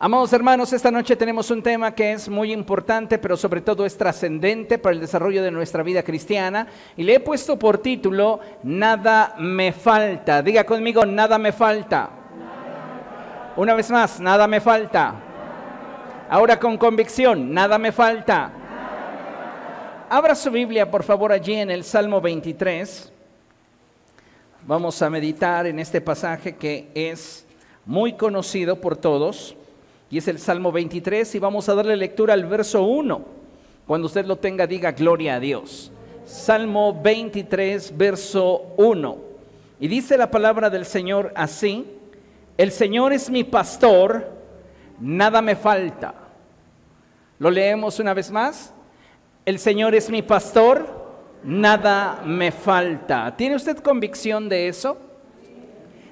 Amados hermanos, esta noche tenemos un tema que es muy importante, pero sobre todo es trascendente para el desarrollo de nuestra vida cristiana. Y le he puesto por título, Nada me falta. Diga conmigo, nada me falta. Una vez más, nada me falta. Ahora con convicción, nada me falta. Abra su Biblia, por favor, allí en el Salmo 23. Vamos a meditar en este pasaje que es muy conocido por todos y es el Salmo 23 y vamos a darle lectura al verso 1. Cuando usted lo tenga, diga gloria a Dios. Salmo 23, verso 1. Y dice la palabra del Señor así, el Señor es mi pastor, nada me falta. Lo leemos una vez más. El Señor es mi pastor, nada me falta. ¿Tiene usted convicción de eso?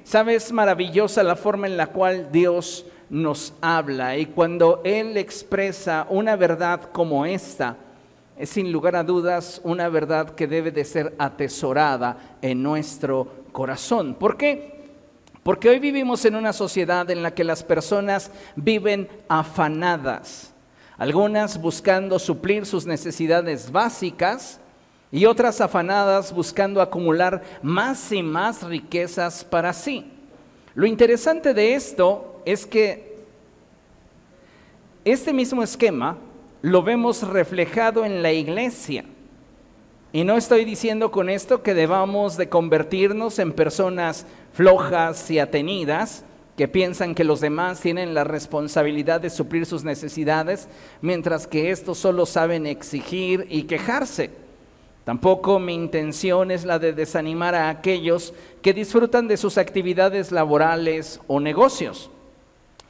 ¿Sabe? Es maravillosa la forma en la cual Dios nos habla y cuando Él expresa una verdad como esta, es sin lugar a dudas una verdad que debe de ser atesorada en nuestro corazón. ¿Por qué? Porque hoy vivimos en una sociedad en la que las personas viven afanadas, algunas buscando suplir sus necesidades básicas y otras afanadas buscando acumular más y más riquezas para sí. Lo interesante de esto es que este mismo esquema lo vemos reflejado en la iglesia. Y no estoy diciendo con esto que debamos de convertirnos en personas flojas y atenidas, que piensan que los demás tienen la responsabilidad de suplir sus necesidades, mientras que estos solo saben exigir y quejarse. Tampoco mi intención es la de desanimar a aquellos que disfrutan de sus actividades laborales o negocios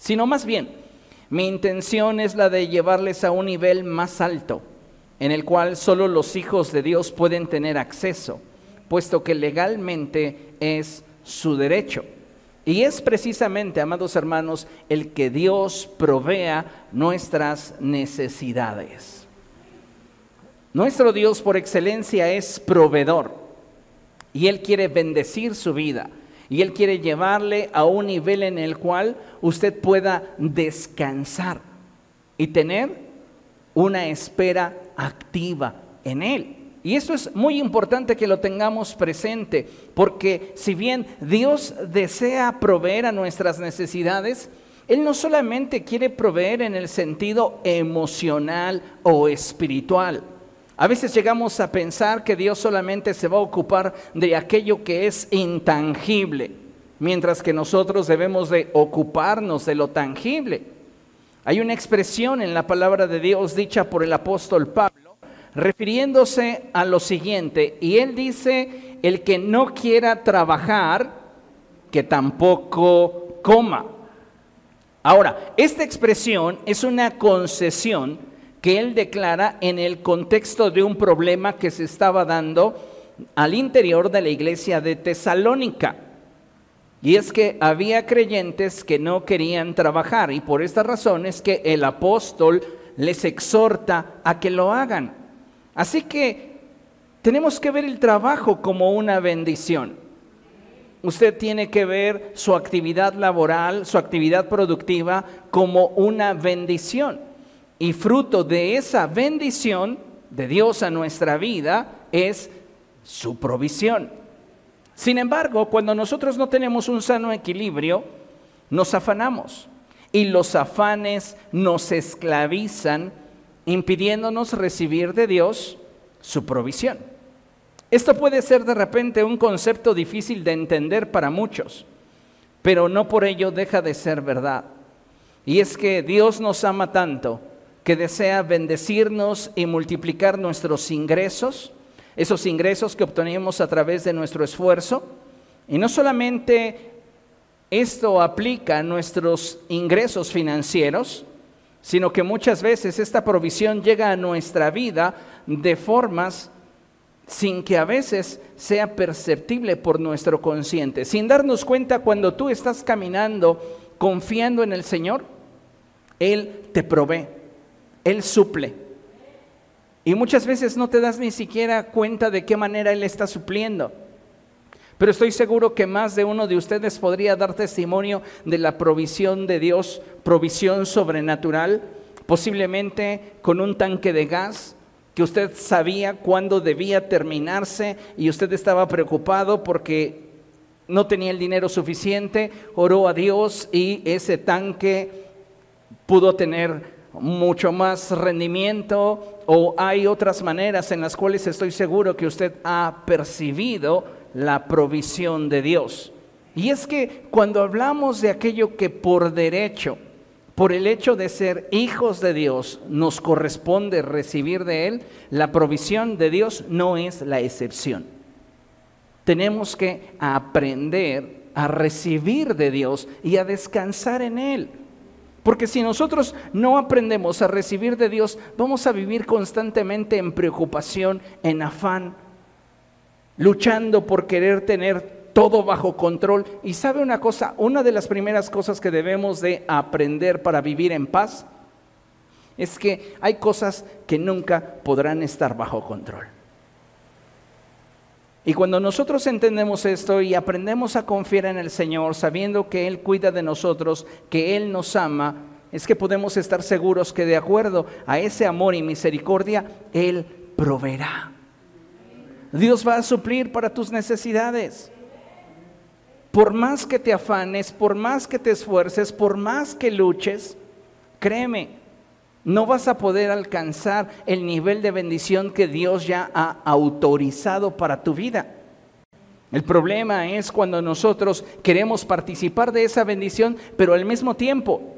sino más bien, mi intención es la de llevarles a un nivel más alto, en el cual solo los hijos de Dios pueden tener acceso, puesto que legalmente es su derecho. Y es precisamente, amados hermanos, el que Dios provea nuestras necesidades. Nuestro Dios por excelencia es proveedor y Él quiere bendecir su vida. Y Él quiere llevarle a un nivel en el cual usted pueda descansar y tener una espera activa en Él. Y esto es muy importante que lo tengamos presente, porque si bien Dios desea proveer a nuestras necesidades, Él no solamente quiere proveer en el sentido emocional o espiritual, a veces llegamos a pensar que Dios solamente se va a ocupar de aquello que es intangible, mientras que nosotros debemos de ocuparnos de lo tangible. Hay una expresión en la palabra de Dios dicha por el apóstol Pablo, refiriéndose a lo siguiente, y él dice, el que no quiera trabajar, que tampoco coma. Ahora, esta expresión es una concesión que él declara en el contexto de un problema que se estaba dando al interior de la iglesia de Tesalónica. Y es que había creyentes que no querían trabajar y por esta razón es que el apóstol les exhorta a que lo hagan. Así que tenemos que ver el trabajo como una bendición. Usted tiene que ver su actividad laboral, su actividad productiva como una bendición. Y fruto de esa bendición de Dios a nuestra vida es su provisión. Sin embargo, cuando nosotros no tenemos un sano equilibrio, nos afanamos y los afanes nos esclavizan, impidiéndonos recibir de Dios su provisión. Esto puede ser de repente un concepto difícil de entender para muchos, pero no por ello deja de ser verdad. Y es que Dios nos ama tanto que desea bendecirnos y multiplicar nuestros ingresos, esos ingresos que obtenemos a través de nuestro esfuerzo. Y no solamente esto aplica a nuestros ingresos financieros, sino que muchas veces esta provisión llega a nuestra vida de formas sin que a veces sea perceptible por nuestro consciente. Sin darnos cuenta cuando tú estás caminando confiando en el Señor, Él te provee. Él suple. Y muchas veces no te das ni siquiera cuenta de qué manera Él está supliendo. Pero estoy seguro que más de uno de ustedes podría dar testimonio de la provisión de Dios, provisión sobrenatural, posiblemente con un tanque de gas que usted sabía cuándo debía terminarse y usted estaba preocupado porque no tenía el dinero suficiente, oró a Dios y ese tanque pudo tener mucho más rendimiento o hay otras maneras en las cuales estoy seguro que usted ha percibido la provisión de Dios. Y es que cuando hablamos de aquello que por derecho, por el hecho de ser hijos de Dios, nos corresponde recibir de Él, la provisión de Dios no es la excepción. Tenemos que aprender a recibir de Dios y a descansar en Él. Porque si nosotros no aprendemos a recibir de Dios, vamos a vivir constantemente en preocupación, en afán, luchando por querer tener todo bajo control. Y sabe una cosa, una de las primeras cosas que debemos de aprender para vivir en paz es que hay cosas que nunca podrán estar bajo control. Y cuando nosotros entendemos esto y aprendemos a confiar en el Señor, sabiendo que Él cuida de nosotros, que Él nos ama, es que podemos estar seguros que de acuerdo a ese amor y misericordia, Él proveerá. Dios va a suplir para tus necesidades. Por más que te afanes, por más que te esfuerces, por más que luches, créeme, no vas a poder alcanzar el nivel de bendición que Dios ya ha autorizado para tu vida. El problema es cuando nosotros queremos participar de esa bendición, pero al mismo tiempo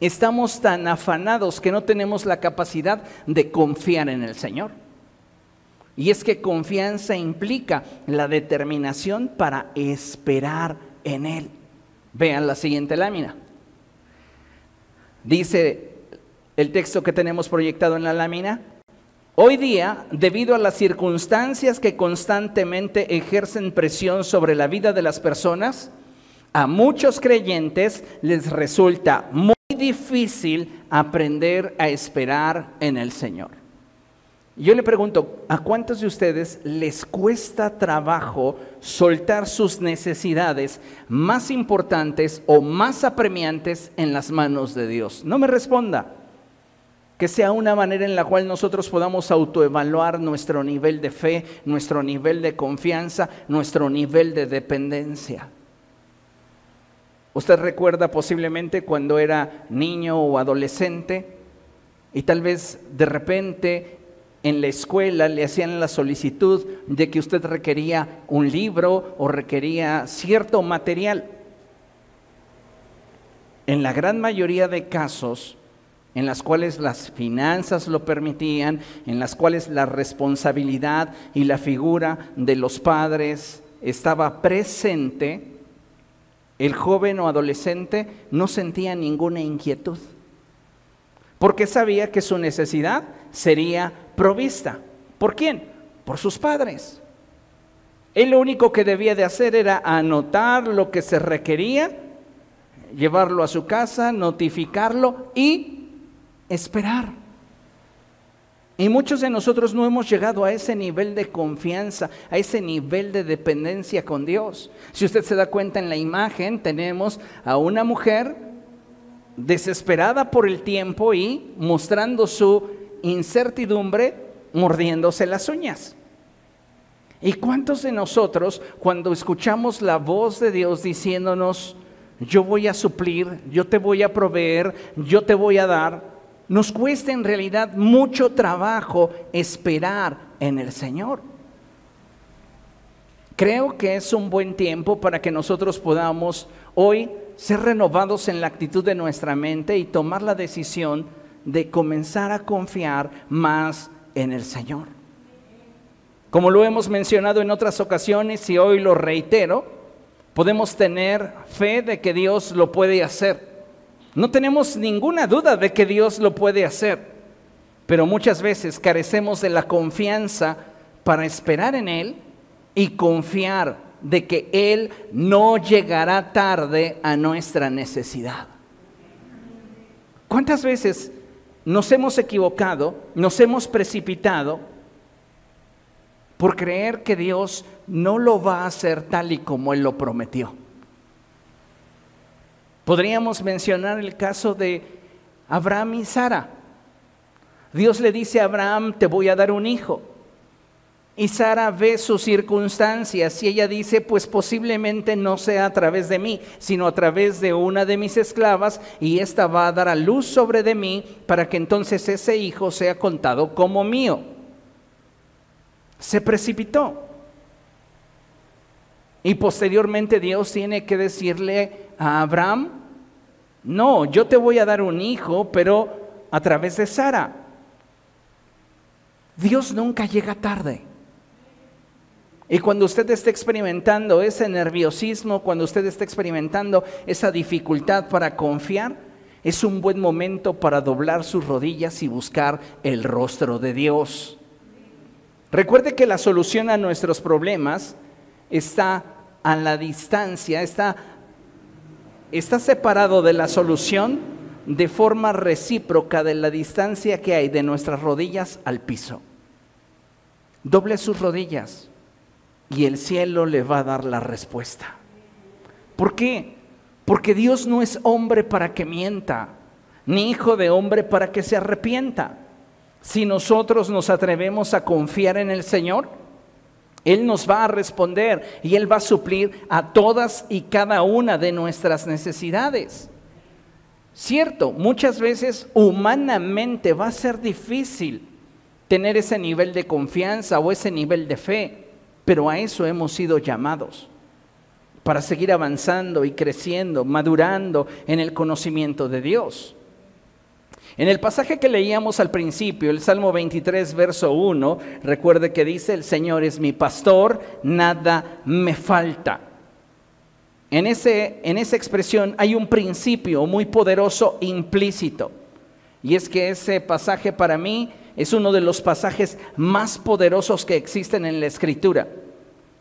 estamos tan afanados que no tenemos la capacidad de confiar en el Señor. Y es que confianza implica la determinación para esperar en Él. Vean la siguiente lámina. Dice el texto que tenemos proyectado en la lámina. Hoy día, debido a las circunstancias que constantemente ejercen presión sobre la vida de las personas, a muchos creyentes les resulta muy difícil aprender a esperar en el Señor. Yo le pregunto, ¿a cuántos de ustedes les cuesta trabajo soltar sus necesidades más importantes o más apremiantes en las manos de Dios? No me responda. Que sea una manera en la cual nosotros podamos autoevaluar nuestro nivel de fe, nuestro nivel de confianza, nuestro nivel de dependencia. Usted recuerda posiblemente cuando era niño o adolescente y tal vez de repente en la escuela le hacían la solicitud de que usted requería un libro o requería cierto material. En la gran mayoría de casos, en las cuales las finanzas lo permitían, en las cuales la responsabilidad y la figura de los padres estaba presente, el joven o adolescente no sentía ninguna inquietud, porque sabía que su necesidad sería provista. ¿Por quién? Por sus padres. Él lo único que debía de hacer era anotar lo que se requería, llevarlo a su casa, notificarlo y esperar. Y muchos de nosotros no hemos llegado a ese nivel de confianza, a ese nivel de dependencia con Dios. Si usted se da cuenta en la imagen, tenemos a una mujer desesperada por el tiempo y mostrando su incertidumbre, mordiéndose las uñas. ¿Y cuántos de nosotros, cuando escuchamos la voz de Dios diciéndonos, yo voy a suplir, yo te voy a proveer, yo te voy a dar, nos cuesta en realidad mucho trabajo esperar en el Señor. Creo que es un buen tiempo para que nosotros podamos hoy ser renovados en la actitud de nuestra mente y tomar la decisión de comenzar a confiar más en el Señor. Como lo hemos mencionado en otras ocasiones y hoy lo reitero, podemos tener fe de que Dios lo puede hacer. No tenemos ninguna duda de que Dios lo puede hacer, pero muchas veces carecemos de la confianza para esperar en Él y confiar de que Él no llegará tarde a nuestra necesidad. ¿Cuántas veces nos hemos equivocado, nos hemos precipitado por creer que Dios no lo va a hacer tal y como Él lo prometió. Podríamos mencionar el caso de Abraham y Sara. Dios le dice a Abraham, te voy a dar un hijo. Y Sara ve sus circunstancias y ella dice, pues posiblemente no sea a través de mí, sino a través de una de mis esclavas y ésta va a dar a luz sobre de mí para que entonces ese hijo sea contado como mío. Se precipitó. Y posteriormente Dios tiene que decirle a Abraham, no, yo te voy a dar un hijo, pero a través de Sara. Dios nunca llega tarde. Y cuando usted esté experimentando ese nerviosismo, cuando usted esté experimentando esa dificultad para confiar, es un buen momento para doblar sus rodillas y buscar el rostro de Dios. Recuerde que la solución a nuestros problemas está a la distancia, está, está separado de la solución de forma recíproca de la distancia que hay de nuestras rodillas al piso. Doble sus rodillas y el cielo le va a dar la respuesta. ¿Por qué? Porque Dios no es hombre para que mienta, ni hijo de hombre para que se arrepienta. Si nosotros nos atrevemos a confiar en el Señor, Él nos va a responder y Él va a suplir a todas y cada una de nuestras necesidades. Cierto, muchas veces humanamente va a ser difícil tener ese nivel de confianza o ese nivel de fe. Pero a eso hemos sido llamados, para seguir avanzando y creciendo, madurando en el conocimiento de Dios. En el pasaje que leíamos al principio, el Salmo 23, verso 1, recuerde que dice, el Señor es mi pastor, nada me falta. En, ese, en esa expresión hay un principio muy poderoso implícito. Y es que ese pasaje para mí es uno de los pasajes más poderosos que existen en la Escritura,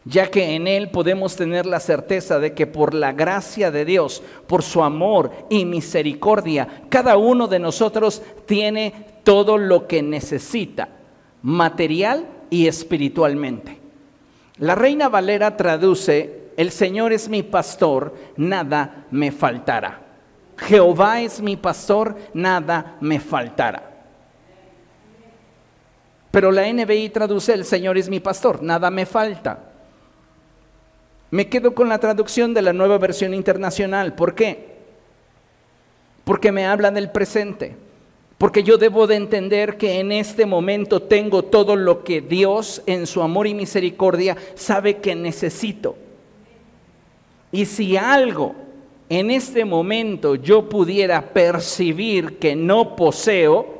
ya que en él podemos tener la certeza de que por la gracia de Dios, por su amor y misericordia, cada uno de nosotros tiene todo lo que necesita, material y espiritualmente. La Reina Valera traduce, el Señor es mi pastor, nada me faltará. Jehová es mi pastor, nada me faltará. Pero la NBI traduce, el Señor es mi pastor, nada me falta. Me quedo con la traducción de la nueva versión internacional. ¿Por qué? Porque me habla del presente. Porque yo debo de entender que en este momento tengo todo lo que Dios en su amor y misericordia sabe que necesito. Y si algo en este momento yo pudiera percibir que no poseo,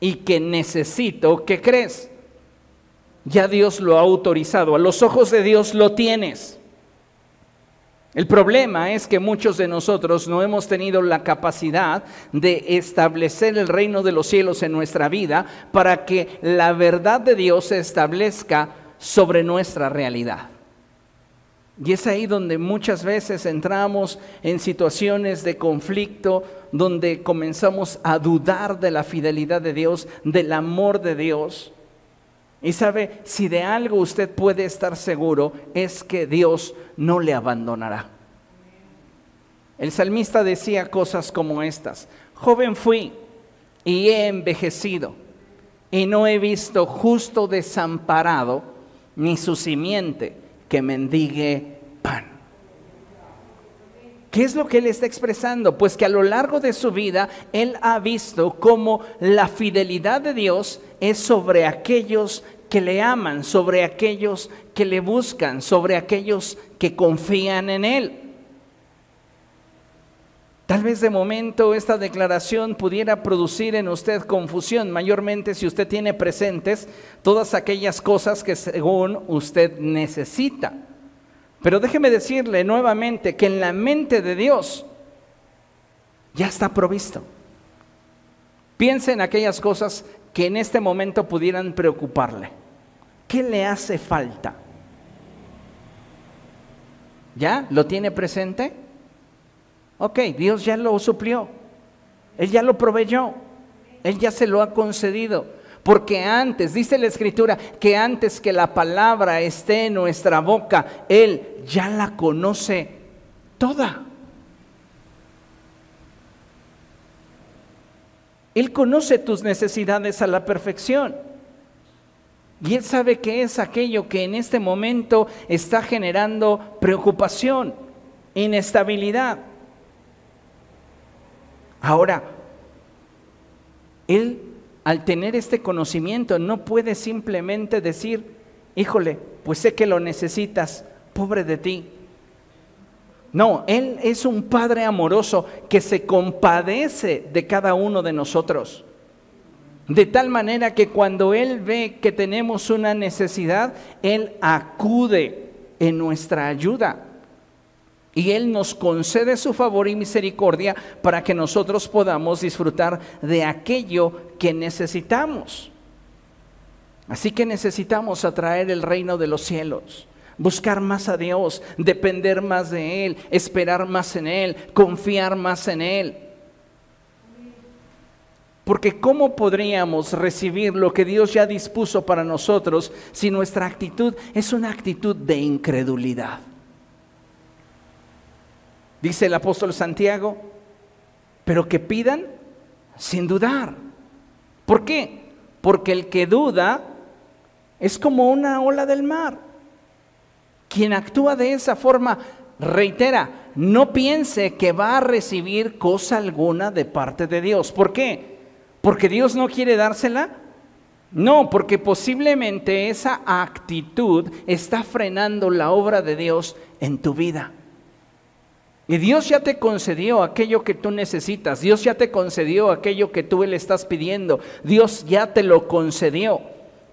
y que necesito, ¿qué crees? Ya Dios lo ha autorizado, a los ojos de Dios lo tienes. El problema es que muchos de nosotros no hemos tenido la capacidad de establecer el reino de los cielos en nuestra vida para que la verdad de Dios se establezca sobre nuestra realidad. Y es ahí donde muchas veces entramos en situaciones de conflicto, donde comenzamos a dudar de la fidelidad de Dios, del amor de Dios. Y sabe, si de algo usted puede estar seguro, es que Dios no le abandonará. El salmista decía cosas como estas, joven fui y he envejecido y no he visto justo desamparado ni su simiente que mendigue pan. ¿Qué es lo que él está expresando? Pues que a lo largo de su vida él ha visto cómo la fidelidad de Dios es sobre aquellos que le aman, sobre aquellos que le buscan, sobre aquellos que confían en él. Tal vez de momento esta declaración pudiera producir en usted confusión, mayormente si usted tiene presentes todas aquellas cosas que según usted necesita. Pero déjeme decirle nuevamente que en la mente de Dios ya está provisto. Piense en aquellas cosas que en este momento pudieran preocuparle. ¿Qué le hace falta? ¿Ya? ¿Lo tiene presente? Ok, Dios ya lo suplió. Él ya lo proveyó. Él ya se lo ha concedido. porque antes, dice la escritura, que antes que la palabra esté en nuestra boca, Él ya la conoce toda. Él conoce tus necesidades a la perfección. Y Él sabe qué es aquello que en este momento está generando preocupación, inestabilidad. Ahora, Él al tener este conocimiento no puede simplemente decir, híjole, pues sé que lo necesitas, pobre de ti. No, Él es un Padre amoroso que se compadece de cada uno de nosotros. De tal manera que cuando Él ve que tenemos una necesidad, Él acude en nuestra ayuda. Y Él nos concede su favor y misericordia para que nosotros podamos disfrutar de aquello que necesitamos. Así que necesitamos atraer el reino de los cielos, buscar más a Dios, depender más de Él, esperar más en Él, confiar más en Él. Porque ¿cómo podríamos recibir lo que Dios ya dispuso para nosotros si nuestra actitud es una actitud de incredulidad? dice el apóstol Santiago, pero que pidan sin dudar. ¿Por qué? Porque el que duda es como una ola del mar. Quien actúa de esa forma, reitera, no piense que va a recibir cosa alguna de parte de Dios. ¿Por qué? ¿Porque Dios no quiere dársela? No, porque posiblemente esa actitud está frenando la obra de Dios en tu vida. Y Dios ya te concedió aquello que tú necesitas. Dios ya te concedió aquello que tú le estás pidiendo. Dios ya te lo concedió.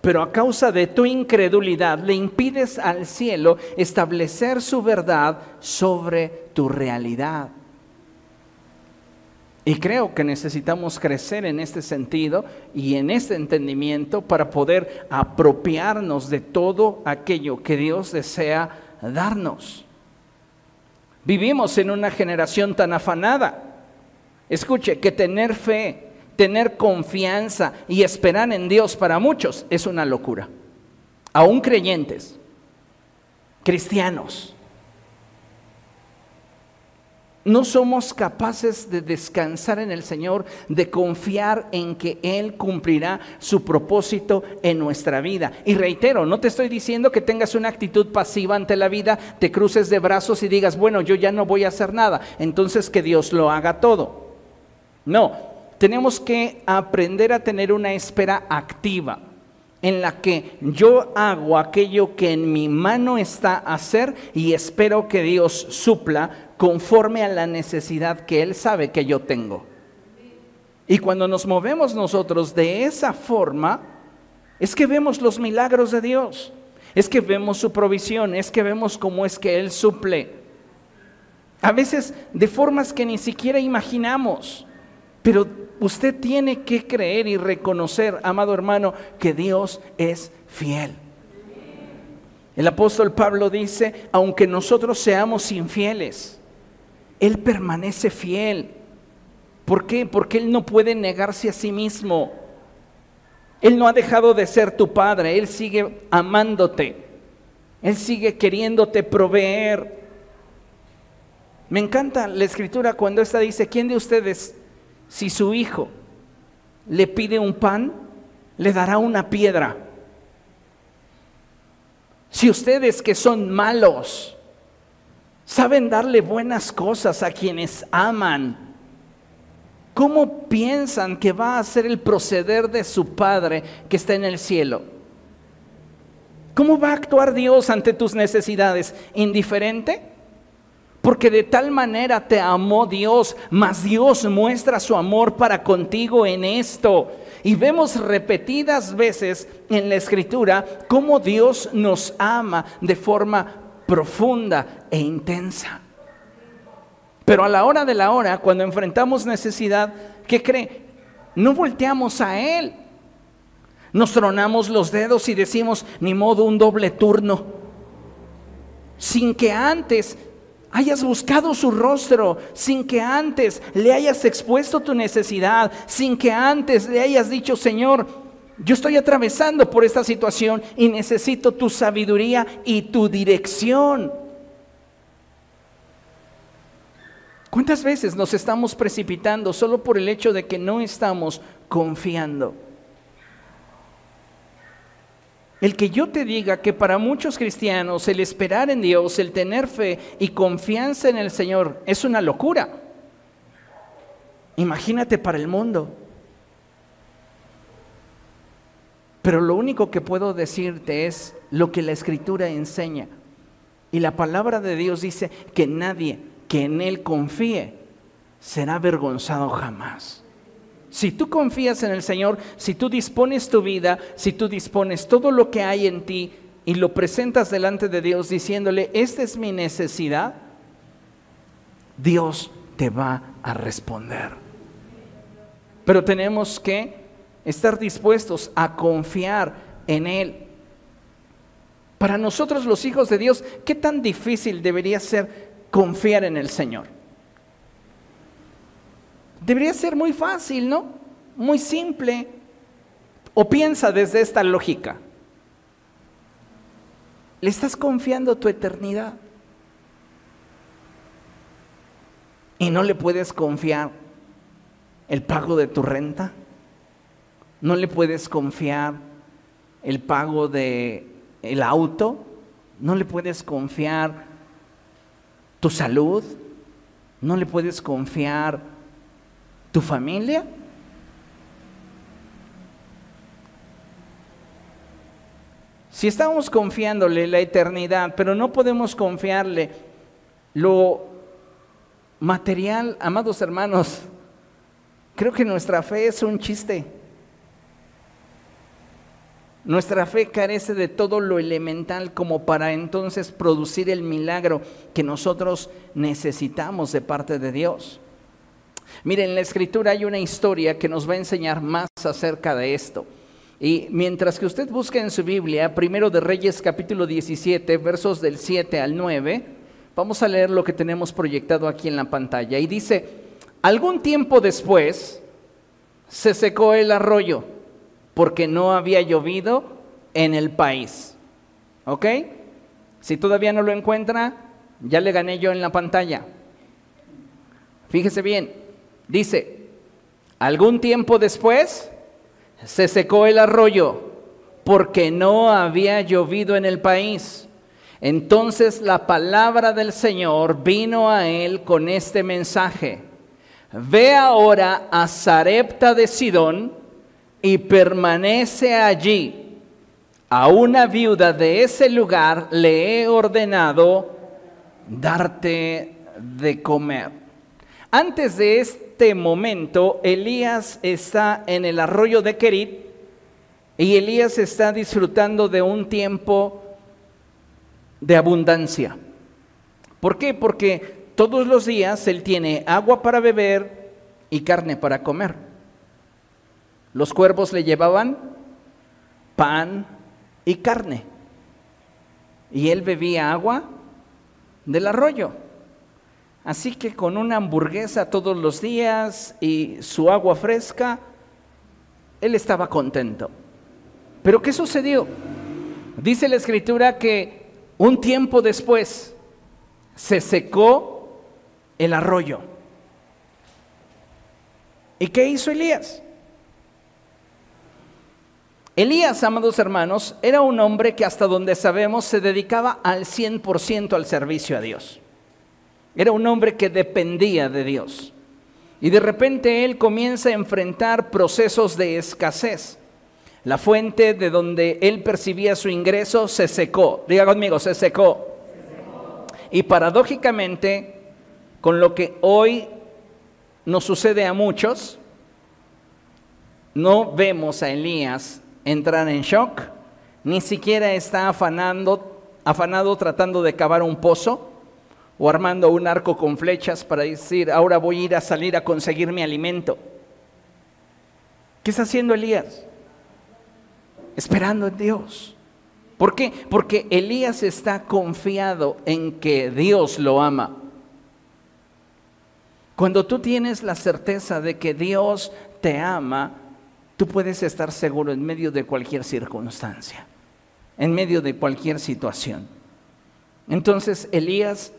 Pero a causa de tu incredulidad le impides al cielo establecer su verdad sobre tu realidad. Y creo que necesitamos crecer en este sentido y en este entendimiento para poder apropiarnos de todo aquello que Dios desea darnos. Vivimos en una generación tan afanada. Escuche, que tener fe, tener confianza y esperar en Dios para muchos es una locura. Aún creyentes, cristianos, no somos capaces de descansar en el Señor, de confiar en que Él cumplirá su propósito en nuestra vida. Y reitero, no te estoy diciendo que tengas una actitud pasiva ante la vida, te cruces de brazos y digas, bueno, yo ya no voy a hacer nada, entonces que Dios lo haga todo. No, tenemos que aprender a tener una espera activa en la que yo hago aquello que en mi mano está hacer y espero que Dios supla conforme a la necesidad que Él sabe que yo tengo. Y cuando nos movemos nosotros de esa forma, es que vemos los milagros de Dios, es que vemos su provisión, es que vemos cómo es que Él suple. A veces de formas que ni siquiera imaginamos, pero usted tiene que creer y reconocer, amado hermano, que Dios es fiel. El apóstol Pablo dice, aunque nosotros seamos infieles, él permanece fiel. ¿Por qué? Porque Él no puede negarse a sí mismo. Él no ha dejado de ser tu padre, Él sigue amándote, Él sigue queriéndote proveer. Me encanta la escritura cuando esta dice, ¿quién de ustedes, si su hijo le pide un pan, le dará una piedra? Si ustedes que son malos, Saben darle buenas cosas a quienes aman. ¿Cómo piensan que va a ser el proceder de su Padre que está en el cielo? ¿Cómo va a actuar Dios ante tus necesidades? ¿Indiferente? Porque de tal manera te amó Dios, mas Dios muestra su amor para contigo en esto. Y vemos repetidas veces en la escritura cómo Dios nos ama de forma profunda e intensa. Pero a la hora de la hora, cuando enfrentamos necesidad, ¿qué cree? No volteamos a Él. Nos tronamos los dedos y decimos, ni modo, un doble turno. Sin que antes hayas buscado su rostro, sin que antes le hayas expuesto tu necesidad, sin que antes le hayas dicho, Señor, yo estoy atravesando por esta situación y necesito tu sabiduría y tu dirección. ¿Cuántas veces nos estamos precipitando solo por el hecho de que no estamos confiando? El que yo te diga que para muchos cristianos el esperar en Dios, el tener fe y confianza en el Señor es una locura. Imagínate para el mundo. Pero lo único que puedo decirte es lo que la escritura enseña. Y la palabra de Dios dice que nadie que en Él confíe será avergonzado jamás. Si tú confías en el Señor, si tú dispones tu vida, si tú dispones todo lo que hay en ti y lo presentas delante de Dios diciéndole, esta es mi necesidad, Dios te va a responder. Pero tenemos que estar dispuestos a confiar en Él. Para nosotros los hijos de Dios, ¿qué tan difícil debería ser confiar en el Señor? Debería ser muy fácil, ¿no? Muy simple. O piensa desde esta lógica. ¿Le estás confiando tu eternidad? ¿Y no le puedes confiar el pago de tu renta? ¿No le puedes confiar el pago de el auto? ¿No le puedes confiar tu salud? ¿No le puedes confiar tu familia? Si estamos confiándole la eternidad, pero no podemos confiarle lo material, amados hermanos, creo que nuestra fe es un chiste. Nuestra fe carece de todo lo elemental como para entonces producir el milagro que nosotros necesitamos de parte de Dios. Miren, en la escritura hay una historia que nos va a enseñar más acerca de esto. Y mientras que usted busca en su Biblia, primero de Reyes capítulo 17, versos del 7 al 9, vamos a leer lo que tenemos proyectado aquí en la pantalla. Y dice, algún tiempo después se secó el arroyo porque no había llovido en el país. ¿Ok? Si todavía no lo encuentra, ya le gané yo en la pantalla. Fíjese bien, dice, algún tiempo después se secó el arroyo porque no había llovido en el país. Entonces la palabra del Señor vino a él con este mensaje. Ve ahora a Sarepta de Sidón, y permanece allí. A una viuda de ese lugar le he ordenado darte de comer. Antes de este momento, Elías está en el arroyo de Kerit y Elías está disfrutando de un tiempo de abundancia. ¿Por qué? Porque todos los días él tiene agua para beber y carne para comer. Los cuervos le llevaban pan y carne. Y él bebía agua del arroyo. Así que con una hamburguesa todos los días y su agua fresca, él estaba contento. Pero ¿qué sucedió? Dice la escritura que un tiempo después se secó el arroyo. ¿Y qué hizo Elías? Elías, amados hermanos, era un hombre que hasta donde sabemos se dedicaba al 100% al servicio a Dios. Era un hombre que dependía de Dios. Y de repente él comienza a enfrentar procesos de escasez. La fuente de donde él percibía su ingreso se secó. Diga conmigo, se secó. Y paradójicamente, con lo que hoy nos sucede a muchos, no vemos a Elías entrar en shock, ni siquiera está afanando, afanado tratando de cavar un pozo o armando un arco con flechas para decir, ahora voy a ir a salir a conseguir mi alimento. ¿Qué está haciendo Elías? Esperando en Dios. ¿Por qué? Porque Elías está confiado en que Dios lo ama. Cuando tú tienes la certeza de que Dios te ama, tú puedes estar seguro en medio de cualquier circunstancia, en medio de cualquier situación. Entonces Elías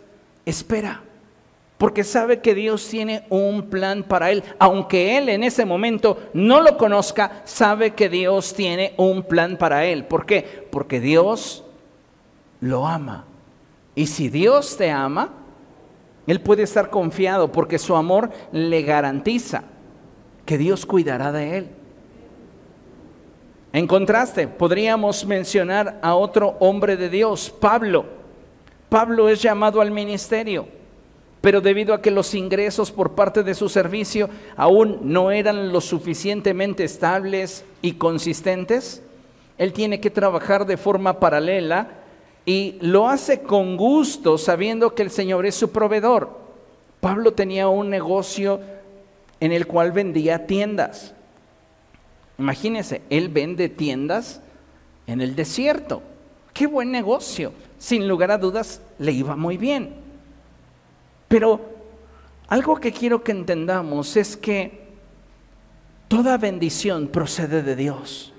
espera, porque sabe que Dios tiene un plan para él. Aunque él en ese momento no lo conozca, sabe que Dios tiene un plan para él. ¿Por qué? Porque Dios lo ama. Y si Dios te ama, él puede estar confiado porque su amor le garantiza que Dios cuidará de él. En contraste, podríamos mencionar a otro hombre de Dios, Pablo. Pablo es llamado al ministerio, pero debido a que los ingresos por parte de su servicio aún no eran lo suficientemente estables y consistentes, él tiene que trabajar de forma paralela y lo hace con gusto sabiendo que el Señor es su proveedor. Pablo tenía un negocio en el cual vendía tiendas. Imagínense, él vende tiendas en el desierto. Qué buen negocio. Sin lugar a dudas, le iba muy bien. Pero algo que quiero que entendamos es que toda bendición procede de Dios.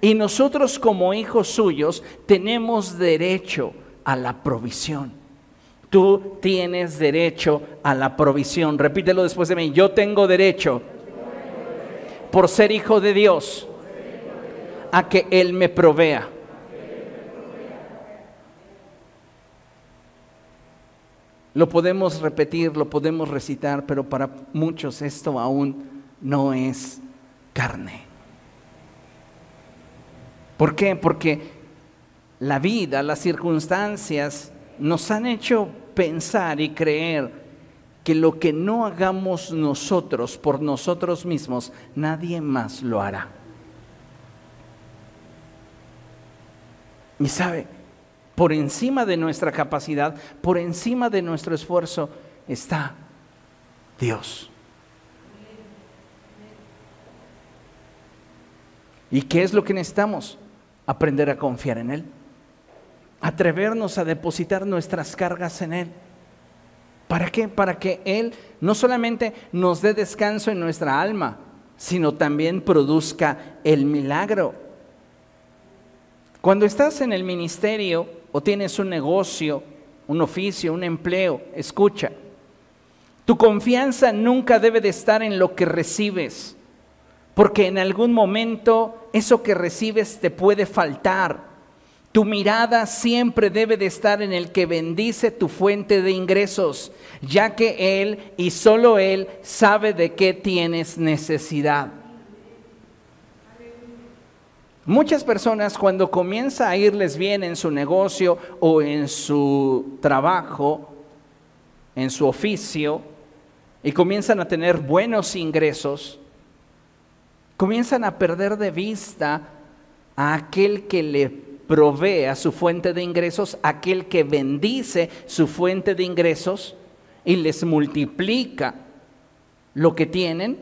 Y nosotros como hijos suyos tenemos derecho a la provisión. Tú tienes derecho a la provisión. Repítelo después de mí. Yo tengo derecho por ser hijo de Dios a que Él me provea. Lo podemos repetir, lo podemos recitar, pero para muchos esto aún no es carne. ¿Por qué? Porque la vida, las circunstancias nos han hecho pensar y creer que lo que no hagamos nosotros por nosotros mismos, nadie más lo hará. Y sabe, por encima de nuestra capacidad, por encima de nuestro esfuerzo, está Dios. ¿Y qué es lo que necesitamos? aprender a confiar en Él, atrevernos a depositar nuestras cargas en Él. ¿Para qué? Para que Él no solamente nos dé descanso en nuestra alma, sino también produzca el milagro. Cuando estás en el ministerio o tienes un negocio, un oficio, un empleo, escucha, tu confianza nunca debe de estar en lo que recibes, porque en algún momento eso que recibes te puede faltar. Tu mirada siempre debe de estar en el que bendice tu fuente de ingresos, ya que Él y solo Él sabe de qué tienes necesidad. Muchas personas cuando comienza a irles bien en su negocio o en su trabajo, en su oficio, y comienzan a tener buenos ingresos, comienzan a perder de vista a aquel que le provee a su fuente de ingresos, aquel que bendice su fuente de ingresos y les multiplica lo que tienen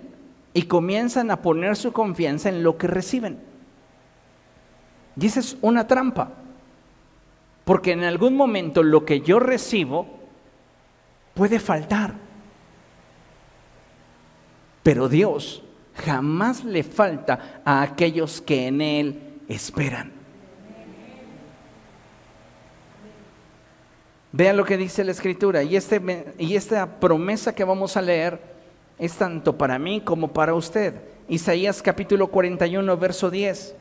y comienzan a poner su confianza en lo que reciben. Y esa es una trampa, porque en algún momento lo que yo recibo puede faltar, pero Dios jamás le falta a aquellos que en Él esperan. Vean lo que dice la escritura y, este, y esta promesa que vamos a leer es tanto para mí como para usted. Isaías capítulo 41, verso 10.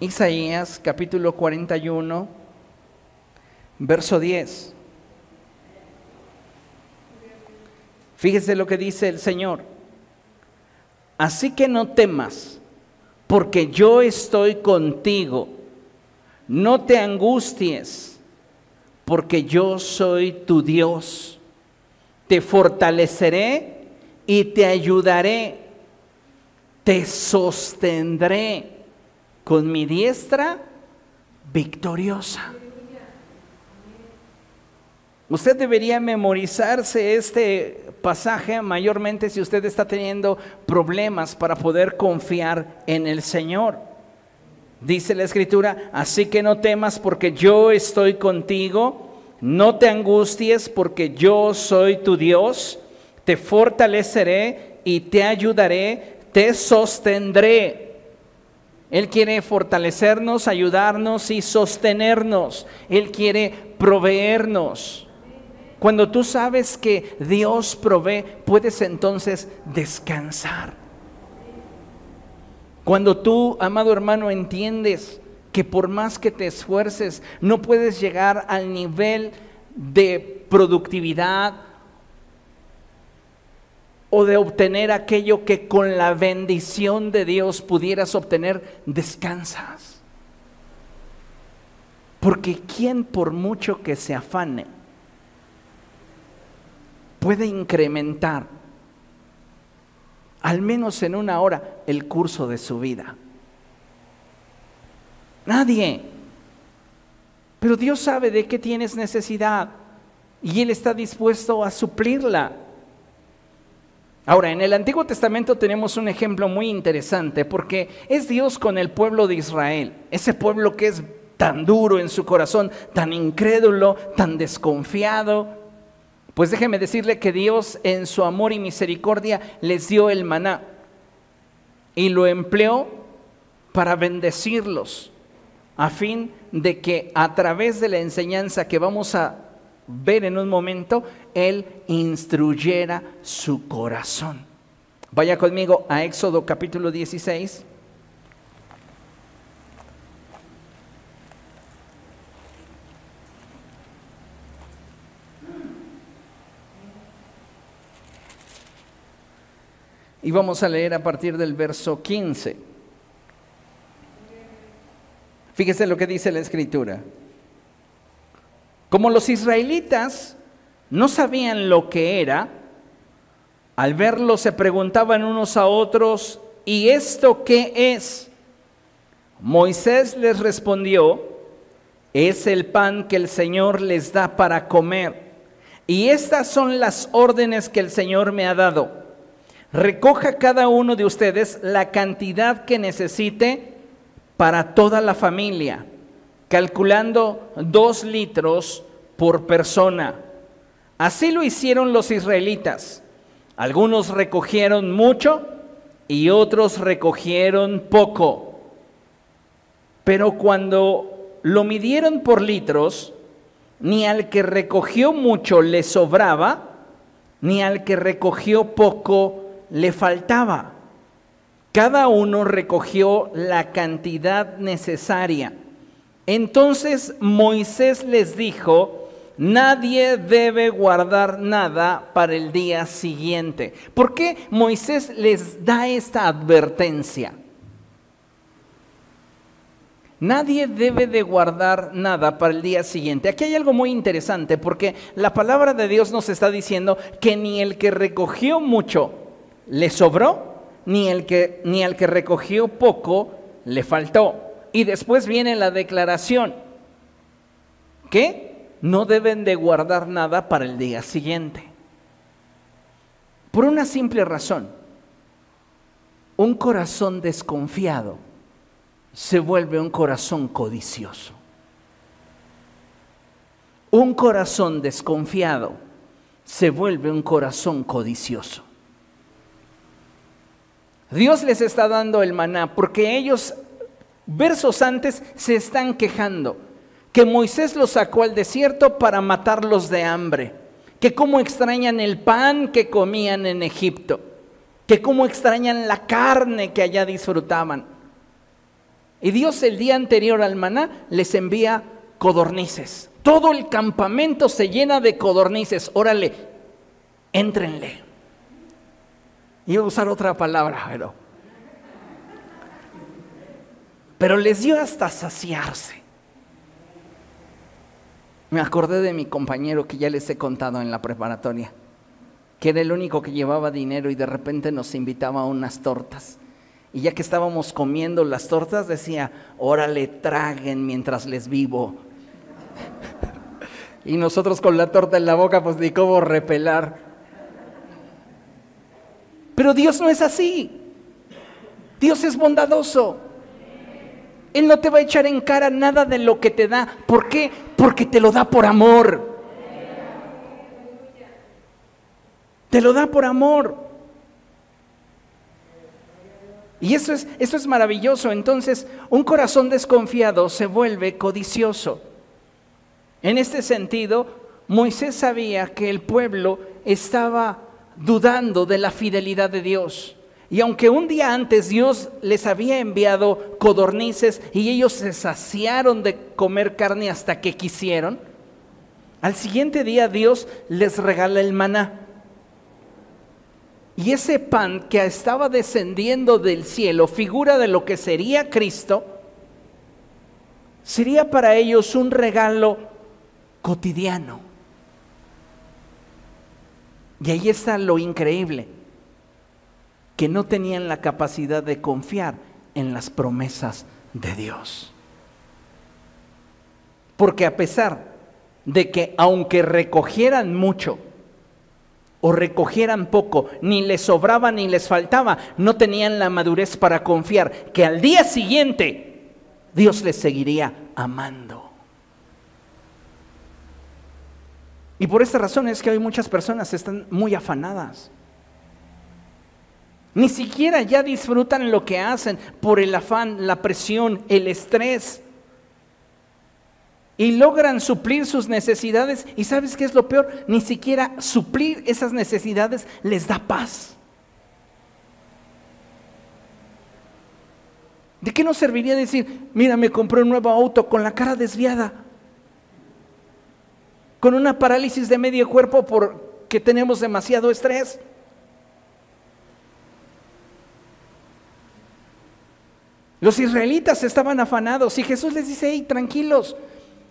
Isaías capítulo 41, verso 10. Fíjese lo que dice el Señor. Así que no temas, porque yo estoy contigo. No te angusties, porque yo soy tu Dios. Te fortaleceré y te ayudaré. Te sostendré con mi diestra victoriosa. Usted debería memorizarse este pasaje mayormente si usted está teniendo problemas para poder confiar en el Señor. Dice la escritura, así que no temas porque yo estoy contigo, no te angusties porque yo soy tu Dios, te fortaleceré y te ayudaré, te sostendré. Él quiere fortalecernos, ayudarnos y sostenernos. Él quiere proveernos. Cuando tú sabes que Dios provee, puedes entonces descansar. Cuando tú, amado hermano, entiendes que por más que te esfuerces, no puedes llegar al nivel de productividad o de obtener aquello que con la bendición de Dios pudieras obtener, descansas. Porque quien por mucho que se afane puede incrementar al menos en una hora el curso de su vida. Nadie. Pero Dios sabe de qué tienes necesidad y Él está dispuesto a suplirla. Ahora, en el Antiguo Testamento tenemos un ejemplo muy interesante porque es Dios con el pueblo de Israel, ese pueblo que es tan duro en su corazón, tan incrédulo, tan desconfiado. Pues déjeme decirle que Dios en su amor y misericordia les dio el maná y lo empleó para bendecirlos, a fin de que a través de la enseñanza que vamos a ver en un momento, Él instruyera su corazón. Vaya conmigo a Éxodo capítulo 16. Y vamos a leer a partir del verso 15. Fíjese lo que dice la escritura. Como los israelitas no sabían lo que era, al verlo se preguntaban unos a otros, ¿y esto qué es? Moisés les respondió, es el pan que el Señor les da para comer. Y estas son las órdenes que el Señor me ha dado. Recoja cada uno de ustedes la cantidad que necesite para toda la familia calculando dos litros por persona. Así lo hicieron los israelitas. Algunos recogieron mucho y otros recogieron poco. Pero cuando lo midieron por litros, ni al que recogió mucho le sobraba, ni al que recogió poco le faltaba. Cada uno recogió la cantidad necesaria. Entonces Moisés les dijo, nadie debe guardar nada para el día siguiente. ¿Por qué Moisés les da esta advertencia? Nadie debe de guardar nada para el día siguiente. Aquí hay algo muy interesante porque la palabra de Dios nos está diciendo que ni el que recogió mucho le sobró, ni el que ni al que recogió poco le faltó. Y después viene la declaración que no deben de guardar nada para el día siguiente. Por una simple razón, un corazón desconfiado se vuelve un corazón codicioso. Un corazón desconfiado se vuelve un corazón codicioso. Dios les está dando el maná porque ellos versos antes se están quejando que Moisés los sacó al desierto para matarlos de hambre, que cómo extrañan el pan que comían en Egipto, que cómo extrañan la carne que allá disfrutaban. Y Dios el día anterior al maná les envía codornices. Todo el campamento se llena de codornices. Órale, éntrenle. Iba a usar otra palabra, pero pero les dio hasta saciarse. Me acordé de mi compañero que ya les he contado en la preparatoria, que era el único que llevaba dinero y de repente nos invitaba a unas tortas. Y ya que estábamos comiendo las tortas, decía, órale, traguen mientras les vivo. y nosotros con la torta en la boca, pues ni cómo repelar. Pero Dios no es así. Dios es bondadoso. Él no te va a echar en cara nada de lo que te da. ¿Por qué? Porque te lo da por amor. Te lo da por amor. Y eso es, eso es maravilloso. Entonces, un corazón desconfiado se vuelve codicioso. En este sentido, Moisés sabía que el pueblo estaba dudando de la fidelidad de Dios. Y aunque un día antes Dios les había enviado codornices y ellos se saciaron de comer carne hasta que quisieron, al siguiente día Dios les regala el maná. Y ese pan que estaba descendiendo del cielo, figura de lo que sería Cristo, sería para ellos un regalo cotidiano. Y ahí está lo increíble, que no tenían la capacidad de confiar en las promesas de Dios. Porque a pesar de que aunque recogieran mucho o recogieran poco, ni les sobraba ni les faltaba, no tenían la madurez para confiar que al día siguiente Dios les seguiría amando. Y por esta razón es que hoy muchas personas están muy afanadas. Ni siquiera ya disfrutan lo que hacen por el afán, la presión, el estrés. Y logran suplir sus necesidades. ¿Y sabes qué es lo peor? Ni siquiera suplir esas necesidades les da paz. ¿De qué nos serviría decir, mira, me compré un nuevo auto con la cara desviada? con una parálisis de medio cuerpo porque tenemos demasiado estrés. Los israelitas estaban afanados y Jesús les dice, hey, tranquilos,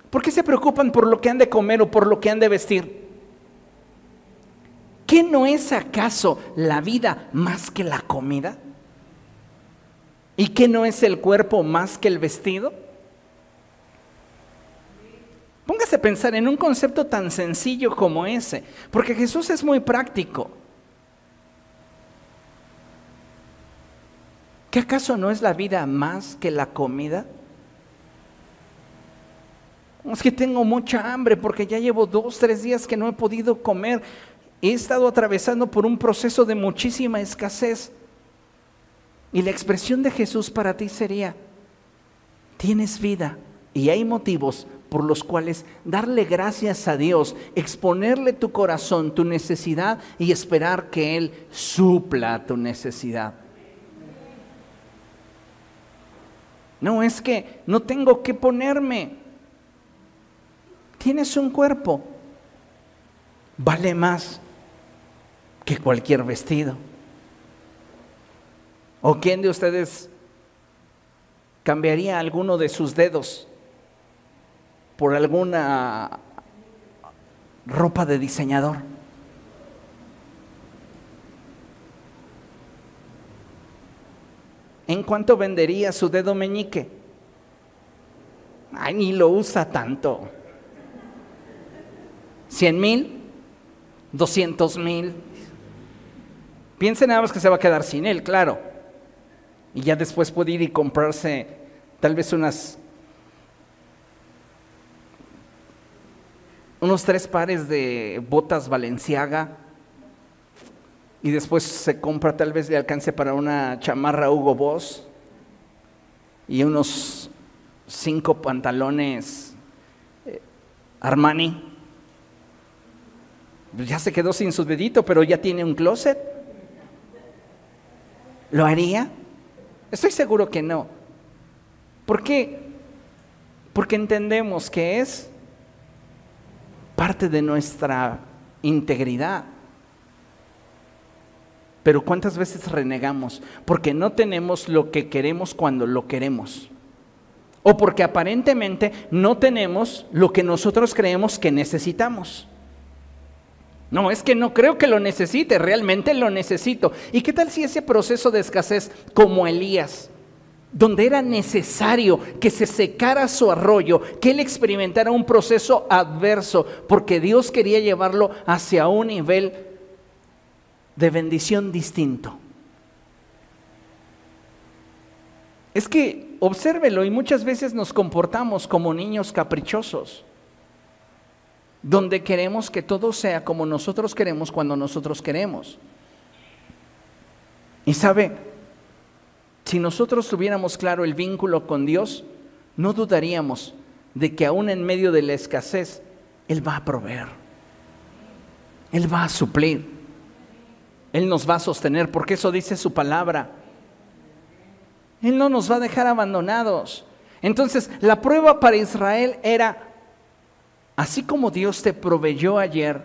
¿por qué se preocupan por lo que han de comer o por lo que han de vestir? ¿Qué no es acaso la vida más que la comida? ¿Y qué no es el cuerpo más que el vestido? Póngase a pensar en un concepto tan sencillo como ese, porque Jesús es muy práctico. ¿Qué acaso no es la vida más que la comida? Es que tengo mucha hambre porque ya llevo dos, tres días que no he podido comer. He estado atravesando por un proceso de muchísima escasez. Y la expresión de Jesús para ti sería, tienes vida y hay motivos por los cuales darle gracias a Dios, exponerle tu corazón, tu necesidad y esperar que Él supla tu necesidad. No es que no tengo que ponerme. Tienes un cuerpo. Vale más que cualquier vestido. ¿O quién de ustedes cambiaría alguno de sus dedos por alguna ropa de diseñador. ¿En cuánto vendería su dedo meñique? Ay, ni lo usa tanto. ¿Cien mil? ¿Doscientos mil? Piense nada más que se va a quedar sin él, claro. Y ya después puede ir y comprarse tal vez unas unos tres pares de botas Valenciaga y después se compra tal vez le alcance para una chamarra Hugo Boss y unos cinco pantalones eh, Armani. Ya se quedó sin su dedito, pero ya tiene un closet. ¿Lo haría? Estoy seguro que no. ¿Por qué? Porque entendemos que es parte de nuestra integridad. Pero ¿cuántas veces renegamos? Porque no tenemos lo que queremos cuando lo queremos. O porque aparentemente no tenemos lo que nosotros creemos que necesitamos. No, es que no creo que lo necesite, realmente lo necesito. ¿Y qué tal si ese proceso de escasez como Elías donde era necesario que se secara su arroyo, que él experimentara un proceso adverso, porque Dios quería llevarlo hacia un nivel de bendición distinto. Es que, obsérvelo, y muchas veces nos comportamos como niños caprichosos. donde queremos que todo sea como nosotros queremos cuando nosotros queremos. Y sabe, si nosotros tuviéramos claro el vínculo con Dios, no dudaríamos de que aún en medio de la escasez, Él va a proveer. Él va a suplir. Él nos va a sostener, porque eso dice su palabra. Él no nos va a dejar abandonados. Entonces, la prueba para Israel era, así como Dios te proveyó ayer,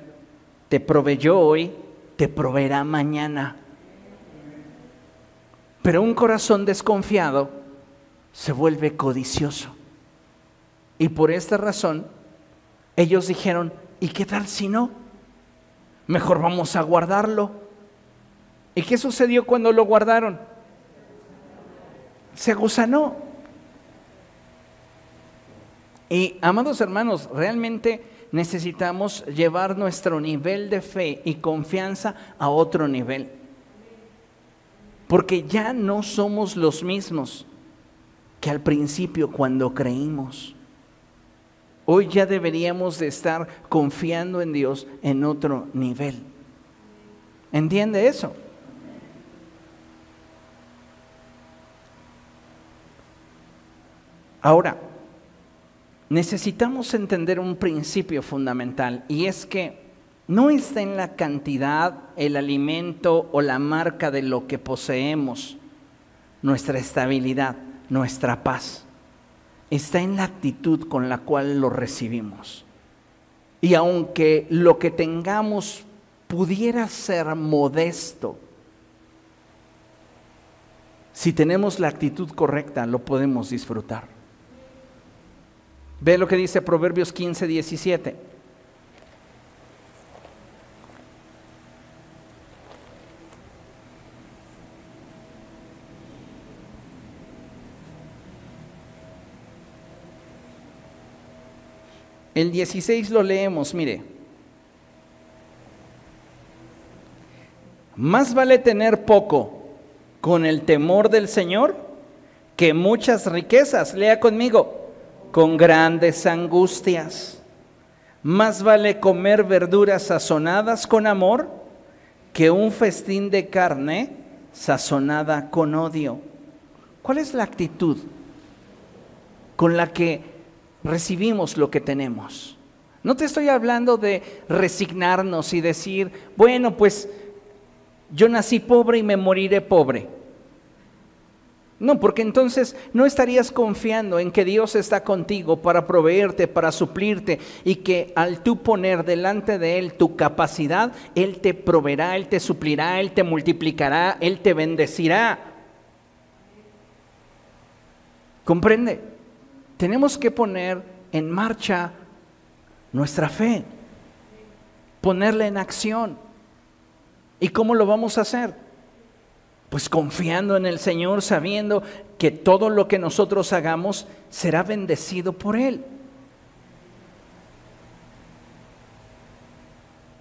te proveyó hoy, te proveerá mañana. Pero un corazón desconfiado se vuelve codicioso. Y por esta razón, ellos dijeron, ¿y qué tal si no? Mejor vamos a guardarlo. ¿Y qué sucedió cuando lo guardaron? Se gusanó. Y amados hermanos, realmente necesitamos llevar nuestro nivel de fe y confianza a otro nivel. Porque ya no somos los mismos que al principio cuando creímos. Hoy ya deberíamos de estar confiando en Dios en otro nivel. ¿Entiende eso? Ahora, necesitamos entender un principio fundamental y es que no está en la cantidad, el alimento o la marca de lo que poseemos, nuestra estabilidad, nuestra paz. Está en la actitud con la cual lo recibimos. Y aunque lo que tengamos pudiera ser modesto, si tenemos la actitud correcta, lo podemos disfrutar. Ve lo que dice Proverbios 15, 17. El 16 lo leemos, mire. Más vale tener poco con el temor del Señor que muchas riquezas, lea conmigo, con grandes angustias. Más vale comer verduras sazonadas con amor que un festín de carne sazonada con odio. ¿Cuál es la actitud con la que recibimos lo que tenemos. No te estoy hablando de resignarnos y decir, bueno, pues yo nací pobre y me moriré pobre. No, porque entonces no estarías confiando en que Dios está contigo para proveerte, para suplirte y que al tú poner delante de Él tu capacidad, Él te proveerá, Él te suplirá, Él te multiplicará, Él te bendecirá. ¿Comprende? tenemos que poner en marcha nuestra fe, ponerla en acción. ¿Y cómo lo vamos a hacer? Pues confiando en el Señor, sabiendo que todo lo que nosotros hagamos será bendecido por Él.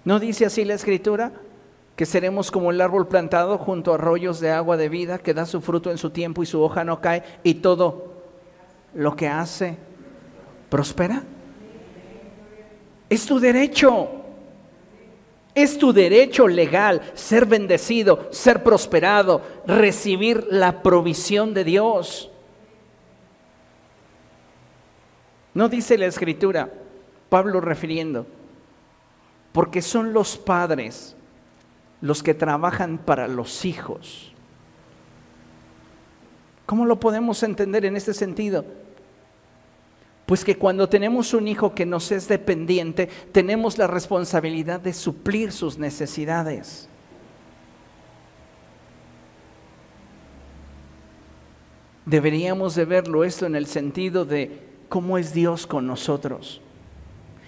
¿No dice así la Escritura? Que seremos como el árbol plantado junto a arroyos de agua de vida, que da su fruto en su tiempo y su hoja no cae, y todo lo que hace prospera. Es tu derecho. Es tu derecho legal ser bendecido, ser prosperado, recibir la provisión de Dios. No dice la escritura, Pablo refiriendo, porque son los padres los que trabajan para los hijos. ¿Cómo lo podemos entender en este sentido? Pues que cuando tenemos un hijo que nos es dependiente, tenemos la responsabilidad de suplir sus necesidades. Deberíamos de verlo esto en el sentido de cómo es Dios con nosotros.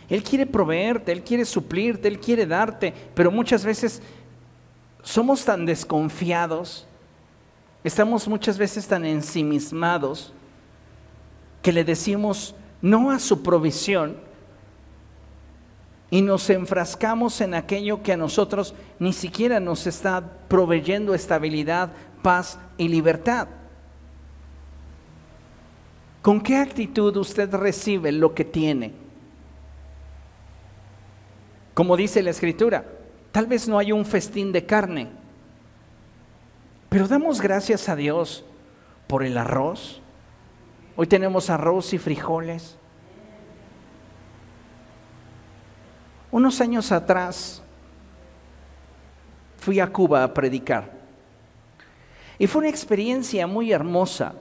Él quiere proveerte, Él quiere suplirte, Él quiere darte, pero muchas veces somos tan desconfiados, estamos muchas veces tan ensimismados que le decimos, no a su provisión, y nos enfrascamos en aquello que a nosotros ni siquiera nos está proveyendo estabilidad, paz y libertad. ¿Con qué actitud usted recibe lo que tiene? Como dice la escritura, tal vez no hay un festín de carne, pero damos gracias a Dios por el arroz. Hoy tenemos arroz y frijoles. Unos años atrás fui a Cuba a predicar y fue una experiencia muy hermosa.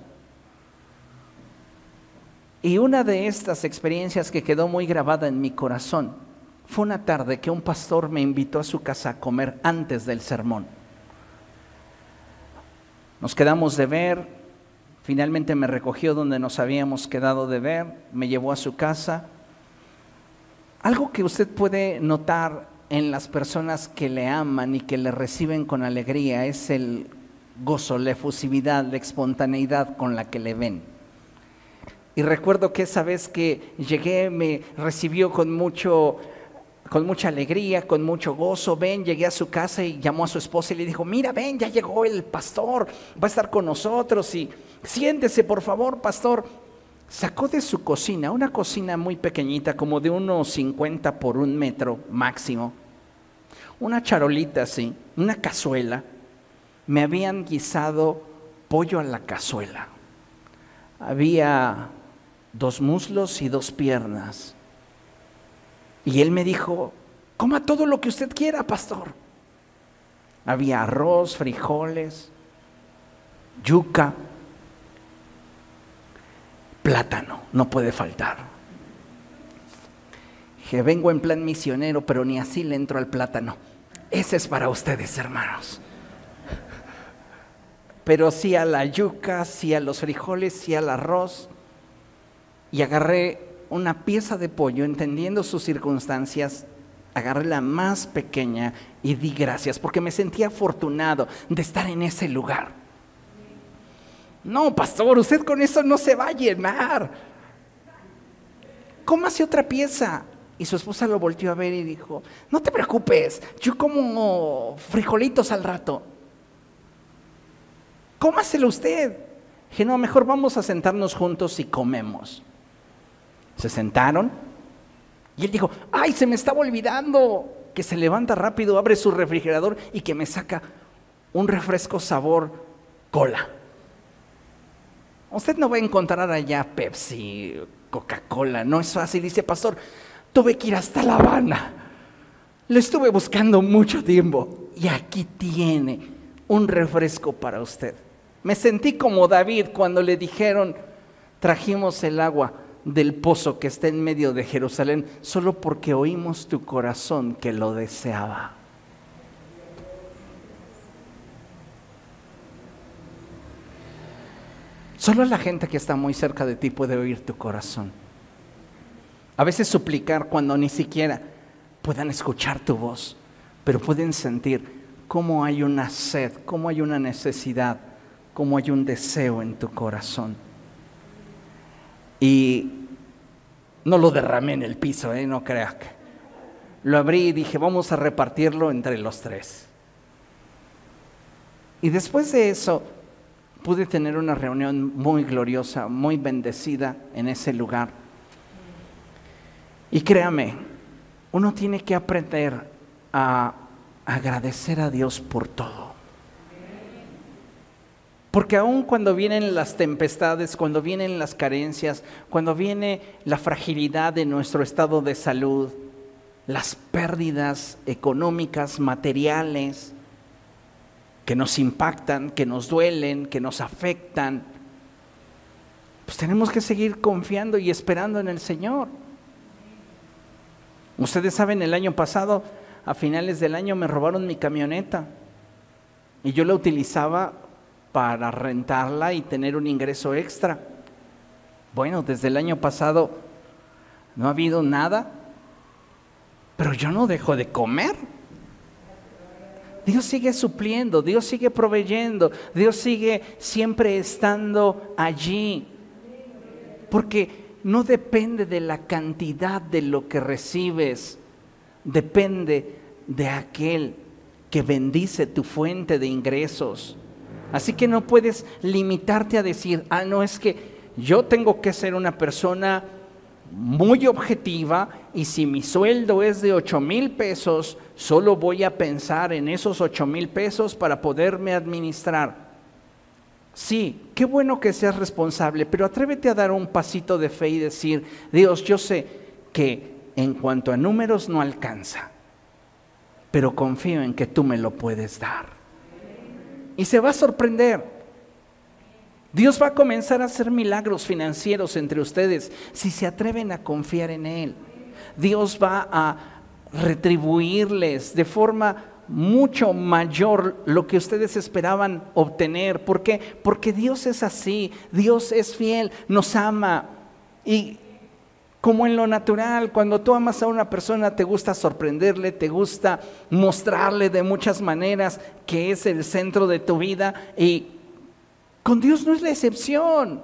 Y una de estas experiencias que quedó muy grabada en mi corazón fue una tarde que un pastor me invitó a su casa a comer antes del sermón. Nos quedamos de ver, finalmente me recogió donde nos habíamos quedado de ver, me llevó a su casa. Algo que usted puede notar en las personas que le aman y que le reciben con alegría es el gozo, la efusividad, la espontaneidad con la que le ven. Y recuerdo que esa vez que llegué me recibió con mucho con mucha alegría, con mucho gozo. Ven, llegué a su casa y llamó a su esposa y le dijo, mira, ven, ya llegó el pastor, va a estar con nosotros y siéntese, por favor, pastor. Sacó de su cocina, una cocina muy pequeñita, como de unos 50 por un metro máximo, una charolita así, una cazuela. Me habían guisado pollo a la cazuela. Había dos muslos y dos piernas. Y él me dijo, coma todo lo que usted quiera, pastor. Había arroz, frijoles, yuca, plátano, no puede faltar. Que vengo en plan misionero, pero ni así le entro al plátano. Ese es para ustedes, hermanos. Pero sí a la yuca, sí a los frijoles, sí al arroz y agarré una pieza de pollo, entendiendo sus circunstancias, agarré la más pequeña y di gracias, porque me sentía afortunado de estar en ese lugar. No, pastor, usted con eso no se va a llenar. hace otra pieza. Y su esposa lo volteó a ver y dijo, no te preocupes, yo como frijolitos al rato. Cómaselo usted. Dije, no, mejor vamos a sentarnos juntos y comemos. Se sentaron y él dijo, ay, se me estaba olvidando que se levanta rápido, abre su refrigerador y que me saca un refresco sabor cola. Usted no va a encontrar allá Pepsi, Coca-Cola, no es fácil. Dice, pastor, tuve que ir hasta La Habana. Lo estuve buscando mucho tiempo y aquí tiene un refresco para usted. Me sentí como David cuando le dijeron, trajimos el agua del pozo que está en medio de Jerusalén, solo porque oímos tu corazón que lo deseaba. Solo la gente que está muy cerca de ti puede oír tu corazón. A veces suplicar cuando ni siquiera puedan escuchar tu voz, pero pueden sentir cómo hay una sed, cómo hay una necesidad, cómo hay un deseo en tu corazón. Y no lo derramé en el piso, ¿eh? no creas. Lo abrí y dije, vamos a repartirlo entre los tres. Y después de eso, pude tener una reunión muy gloriosa, muy bendecida en ese lugar. Y créame, uno tiene que aprender a agradecer a Dios por todo. Porque aun cuando vienen las tempestades, cuando vienen las carencias, cuando viene la fragilidad de nuestro estado de salud, las pérdidas económicas, materiales, que nos impactan, que nos duelen, que nos afectan, pues tenemos que seguir confiando y esperando en el Señor. Ustedes saben, el año pasado, a finales del año, me robaron mi camioneta y yo la utilizaba para rentarla y tener un ingreso extra. Bueno, desde el año pasado no ha habido nada, pero yo no dejo de comer. Dios sigue supliendo, Dios sigue proveyendo, Dios sigue siempre estando allí. Porque no depende de la cantidad de lo que recibes, depende de aquel que bendice tu fuente de ingresos. Así que no puedes limitarte a decir, ah, no, es que yo tengo que ser una persona muy objetiva y si mi sueldo es de 8 mil pesos, solo voy a pensar en esos 8 mil pesos para poderme administrar. Sí, qué bueno que seas responsable, pero atrévete a dar un pasito de fe y decir, Dios, yo sé que en cuanto a números no alcanza, pero confío en que tú me lo puedes dar. Y se va a sorprender. Dios va a comenzar a hacer milagros financieros entre ustedes si se atreven a confiar en Él. Dios va a retribuirles de forma mucho mayor lo que ustedes esperaban obtener. ¿Por qué? Porque Dios es así, Dios es fiel, nos ama. Y como en lo natural, cuando tú amas a una persona, te gusta sorprenderle, te gusta mostrarle de muchas maneras que es el centro de tu vida y con Dios no es la excepción.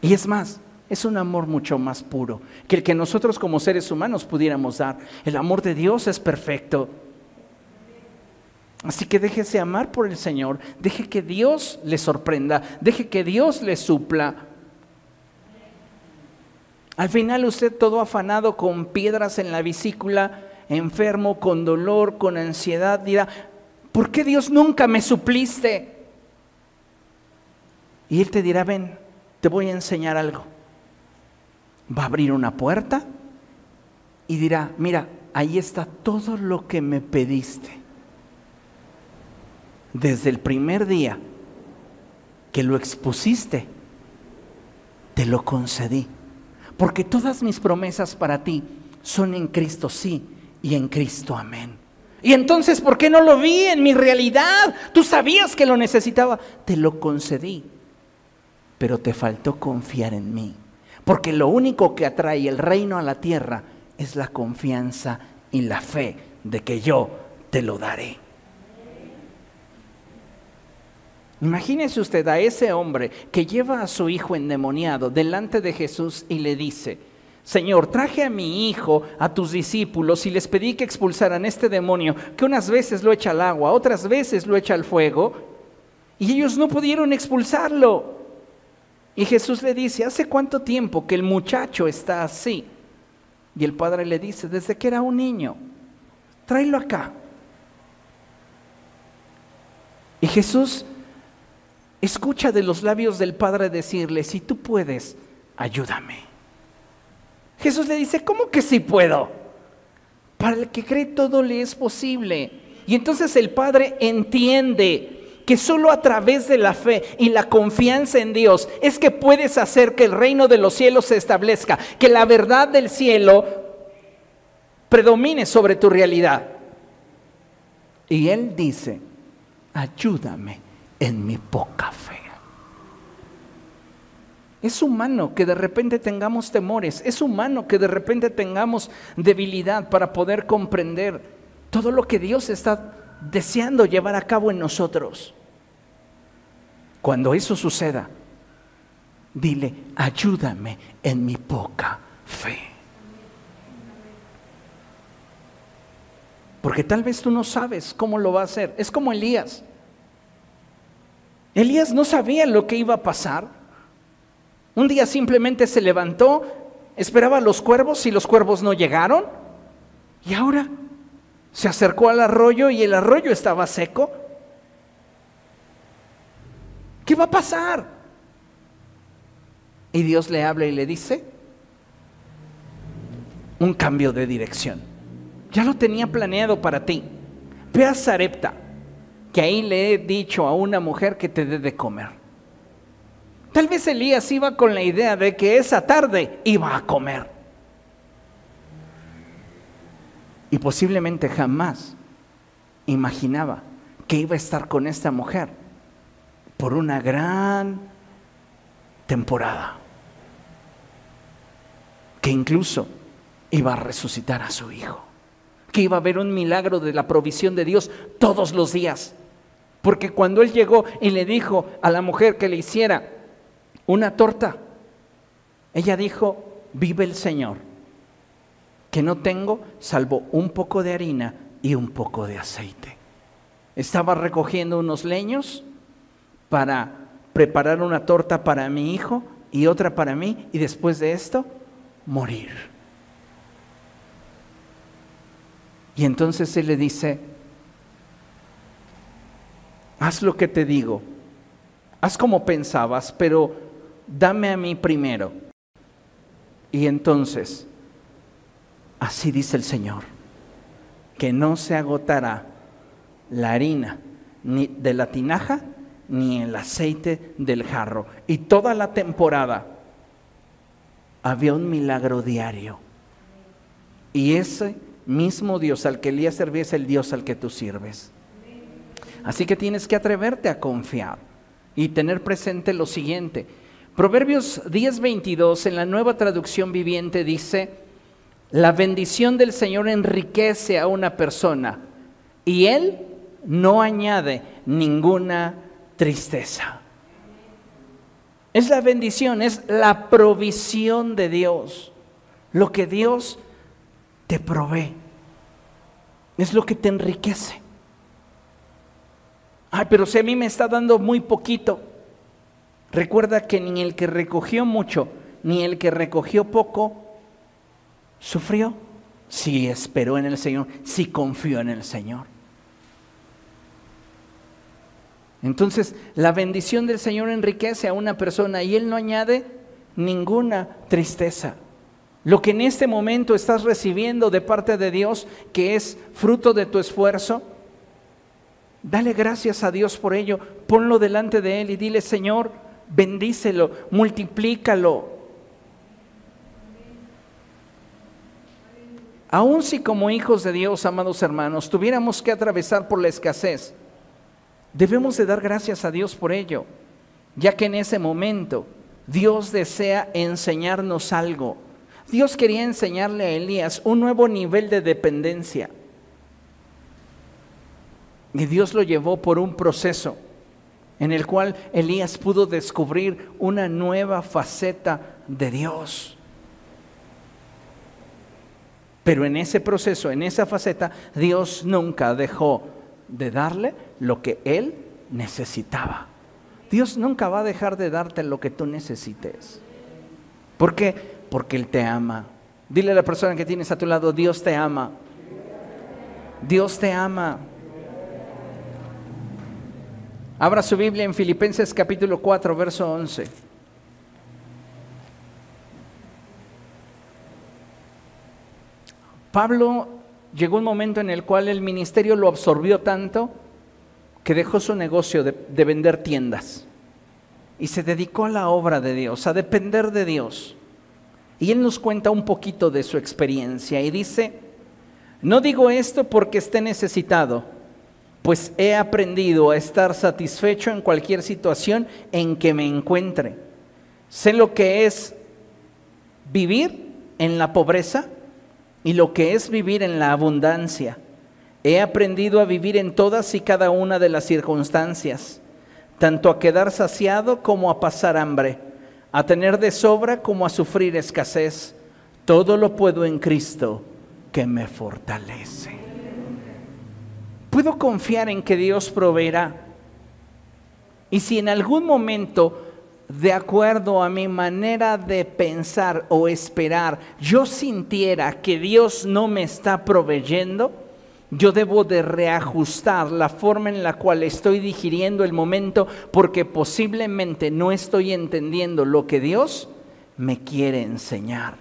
Y es más, es un amor mucho más puro que el que nosotros como seres humanos pudiéramos dar. El amor de Dios es perfecto. Así que déjese amar por el Señor, deje que Dios le sorprenda, deje que Dios le supla. Al final usted todo afanado con piedras en la vesícula, enfermo, con dolor, con ansiedad, dirá, ¿por qué Dios nunca me supliste? Y Él te dirá, ven, te voy a enseñar algo. Va a abrir una puerta y dirá, mira, ahí está todo lo que me pediste. Desde el primer día que lo expusiste, te lo concedí. Porque todas mis promesas para ti son en Cristo sí y en Cristo amén. Y entonces, ¿por qué no lo vi en mi realidad? Tú sabías que lo necesitaba. Te lo concedí pero te faltó confiar en mí. Porque lo único que atrae el reino a la tierra es la confianza y la fe de que yo te lo daré. Imagínese usted a ese hombre que lleva a su hijo endemoniado delante de Jesús y le dice, Señor, traje a mi hijo a tus discípulos y les pedí que expulsaran este demonio, que unas veces lo echa al agua, otras veces lo echa al fuego, y ellos no pudieron expulsarlo. Y Jesús le dice, ¿hace cuánto tiempo que el muchacho está así? Y el padre le dice, desde que era un niño, tráelo acá. Y Jesús escucha de los labios del Padre decirle, si tú puedes, ayúdame. Jesús le dice, ¿cómo que sí puedo? Para el que cree todo le es posible. Y entonces el Padre entiende que solo a través de la fe y la confianza en Dios es que puedes hacer que el reino de los cielos se establezca, que la verdad del cielo predomine sobre tu realidad. Y Él dice, ayúdame en mi poca fe. Es humano que de repente tengamos temores, es humano que de repente tengamos debilidad para poder comprender todo lo que Dios está deseando llevar a cabo en nosotros. Cuando eso suceda, dile, ayúdame en mi poca fe. Porque tal vez tú no sabes cómo lo va a hacer. Es como Elías. Elías no sabía lo que iba a pasar. Un día simplemente se levantó, esperaba a los cuervos y los cuervos no llegaron. Y ahora se acercó al arroyo y el arroyo estaba seco. ¿Qué va a pasar? Y Dios le habla y le dice, un cambio de dirección. Ya lo tenía planeado para ti. Ve a Sarepta, que ahí le he dicho a una mujer que te dé de comer. Tal vez Elías iba con la idea de que esa tarde iba a comer. Y posiblemente jamás imaginaba que iba a estar con esta mujer por una gran temporada, que incluso iba a resucitar a su hijo, que iba a haber un milagro de la provisión de Dios todos los días. Porque cuando él llegó y le dijo a la mujer que le hiciera una torta, ella dijo, vive el Señor, que no tengo salvo un poco de harina y un poco de aceite. Estaba recogiendo unos leños para preparar una torta para mi hijo y otra para mí y después de esto morir. Y entonces él le dice, haz lo que te digo, haz como pensabas, pero dame a mí primero. Y entonces, así dice el Señor, que no se agotará la harina ni de la tinaja ni el aceite del jarro. Y toda la temporada había un milagro diario. Y ese mismo Dios al que Elías servía es el Dios al que tú sirves. Así que tienes que atreverte a confiar y tener presente lo siguiente. Proverbios 10:22 en la nueva traducción viviente dice, la bendición del Señor enriquece a una persona y Él no añade ninguna tristeza. Es la bendición, es la provisión de Dios. Lo que Dios te provee. Es lo que te enriquece. Ay, pero si a mí me está dando muy poquito. Recuerda que ni el que recogió mucho, ni el que recogió poco, sufrió. Si esperó en el Señor, si confió en el Señor. Entonces, la bendición del Señor enriquece a una persona y Él no añade ninguna tristeza. Lo que en este momento estás recibiendo de parte de Dios, que es fruto de tu esfuerzo, dale gracias a Dios por ello, ponlo delante de Él y dile, Señor, bendícelo, multiplícalo. Aun si como hijos de Dios, amados hermanos, tuviéramos que atravesar por la escasez, Debemos de dar gracias a Dios por ello, ya que en ese momento Dios desea enseñarnos algo. Dios quería enseñarle a Elías un nuevo nivel de dependencia. Y Dios lo llevó por un proceso en el cual Elías pudo descubrir una nueva faceta de Dios. Pero en ese proceso, en esa faceta, Dios nunca dejó de darle lo que Él necesitaba. Dios nunca va a dejar de darte lo que tú necesites. ¿Por qué? Porque Él te ama. Dile a la persona que tienes a tu lado, Dios te ama. Dios te ama. Abra su Biblia en Filipenses capítulo 4, verso 11. Pablo llegó un momento en el cual el ministerio lo absorbió tanto que dejó su negocio de, vender tiendas y se dedicó a la obra de Dios, a depender de Dios. Y él nos cuenta un poquito de su experiencia y dice, no digo esto porque esté necesitado, pues he aprendido a estar satisfecho en cualquier situación en que me encuentre. Sé lo que es vivir en la pobreza y lo que es vivir en la abundancia. He aprendido a vivir en todas y cada una de las circunstancias, tanto a quedar saciado como a pasar hambre, a tener de sobra como a sufrir escasez. Todo lo puedo en Cristo que me fortalece. Puedo confiar en que Dios proveerá. Y si en algún momento de acuerdo a mi manera de pensar o esperar, yo sintiera que Dios no me está proveyendo, yo debo de reajustar la forma en la cual estoy digiriendo el momento porque posiblemente no estoy entendiendo lo que Dios me quiere enseñar.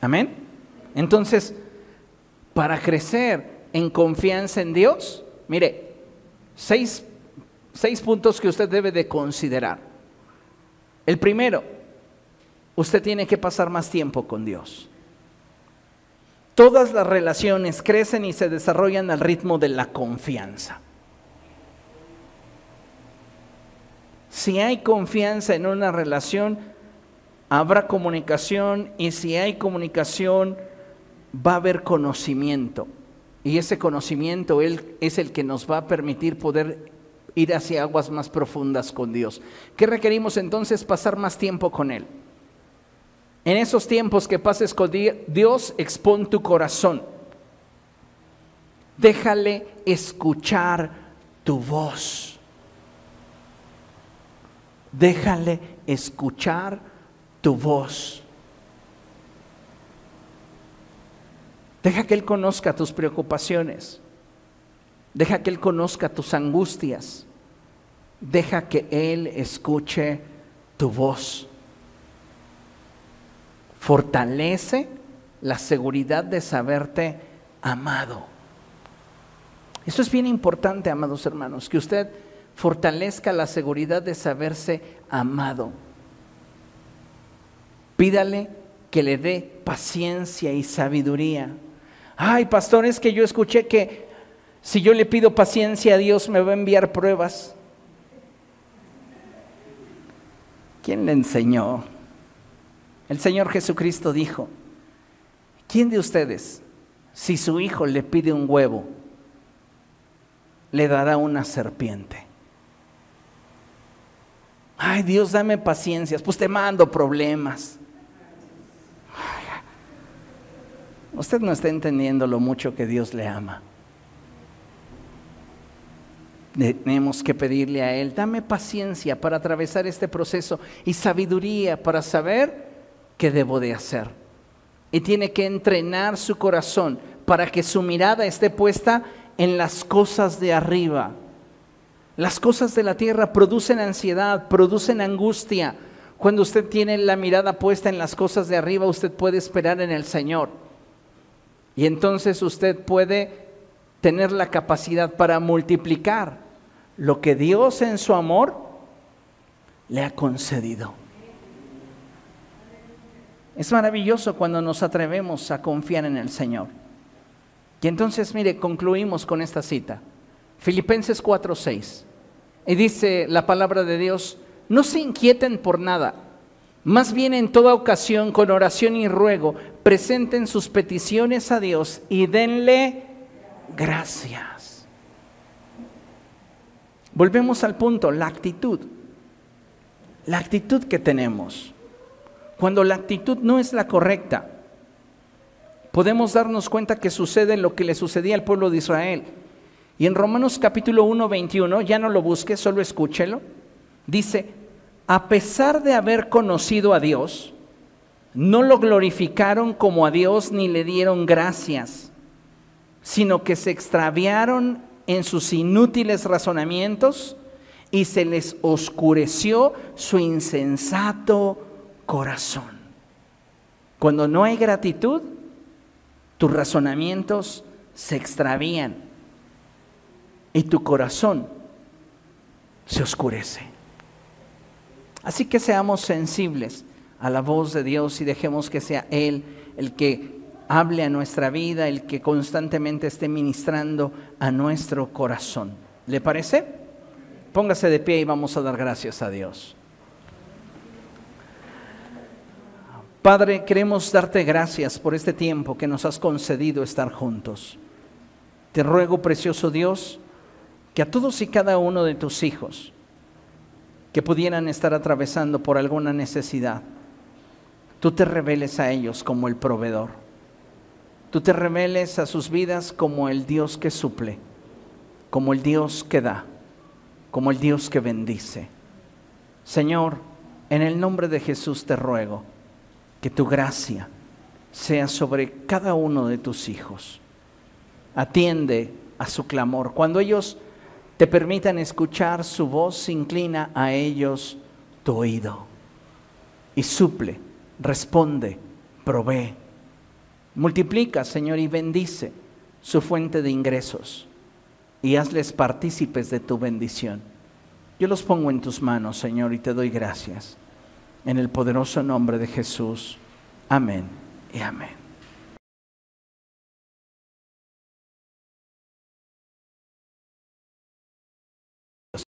Amén. Entonces, para crecer en confianza en Dios, mire, seis seis puntos que usted debe de considerar. El primero, usted tiene que pasar más tiempo con Dios. Todas las relaciones crecen y se desarrollan al ritmo de la confianza. Si hay confianza en una relación, habrá comunicación y si hay comunicación, va a haber conocimiento. Y ese conocimiento es el que nos va a permitir poder ir hacia aguas más profundas con Dios. ¿Qué requerimos entonces? Pasar más tiempo con Él. En esos tiempos que pases con Dios, expon tu corazón. Déjale escuchar tu voz. Déjale escuchar tu voz. Deja que Él conozca tus preocupaciones. Deja que Él conozca tus angustias. Deja que Él escuche tu voz. Fortalece la seguridad de saberte amado. Eso es bien importante, amados hermanos, que usted fortalezca la seguridad de saberse amado. Pídale que le dé paciencia y sabiduría. Ay, pastor, es que yo escuché que si yo le pido paciencia a Dios me va a enviar pruebas. ¿Quién le enseñó? El Señor Jesucristo dijo, ¿quién de ustedes, si su hijo le pide un huevo, le dará una serpiente? Ay, Dios, dame paciencias, pues te mando problemas. Usted no está entendiendo lo mucho que Dios le ama. Tenemos que pedirle a Él, dame paciencia para atravesar este proceso y sabiduría para saber qué debo de hacer. Y tiene que entrenar su corazón para que su mirada esté puesta en las cosas de arriba. Las cosas de la tierra producen ansiedad, producen angustia. Cuando usted tiene la mirada puesta en las cosas de arriba, usted puede esperar en el Señor. Y entonces usted puede tener la capacidad para multiplicar lo que Dios en su amor le ha concedido. Es maravilloso cuando nos atrevemos a confiar en el Señor. Y entonces, mire, concluimos con esta cita. Filipenses 4:6. Y dice la palabra de Dios, no se inquieten por nada, más bien en toda ocasión, con oración y ruego, presenten sus peticiones a Dios y denle gracias. Volvemos al punto, la actitud. La actitud que tenemos. Cuando la actitud no es la correcta, podemos darnos cuenta que sucede lo que le sucedía al pueblo de Israel. Y en Romanos capítulo 1, 21, ya no lo busque, solo escúchelo, dice, a pesar de haber conocido a Dios, no lo glorificaron como a Dios ni le dieron gracias, sino que se extraviaron en sus inútiles razonamientos y se les oscureció su insensato corazón. Cuando no hay gratitud, tus razonamientos se extravían y tu corazón se oscurece. Así que seamos sensibles a la voz de Dios y dejemos que sea Él el que hable a nuestra vida, el que constantemente esté ministrando a nuestro corazón. ¿Le parece? Póngase de pie y vamos a dar gracias a Dios. Padre, queremos darte gracias por este tiempo que nos has concedido estar juntos. Te ruego, precioso Dios, que a todos y cada uno de tus hijos que pudieran estar atravesando por alguna necesidad, tú te reveles a ellos como el proveedor. Tú te reveles a sus vidas como el Dios que suple, como el Dios que da, como el Dios que bendice. Señor, en el nombre de Jesús te ruego que tu gracia sea sobre cada uno de tus hijos. Atiende a su clamor. Cuando ellos te permitan escuchar su voz, inclina a ellos tu oído y suple, responde, provee. Multiplica, Señor, y bendice su fuente de ingresos y hazles partícipes de tu bendición. Yo los pongo en tus manos, Señor, y te doy gracias. En el poderoso nombre de Jesús. Amén y amén.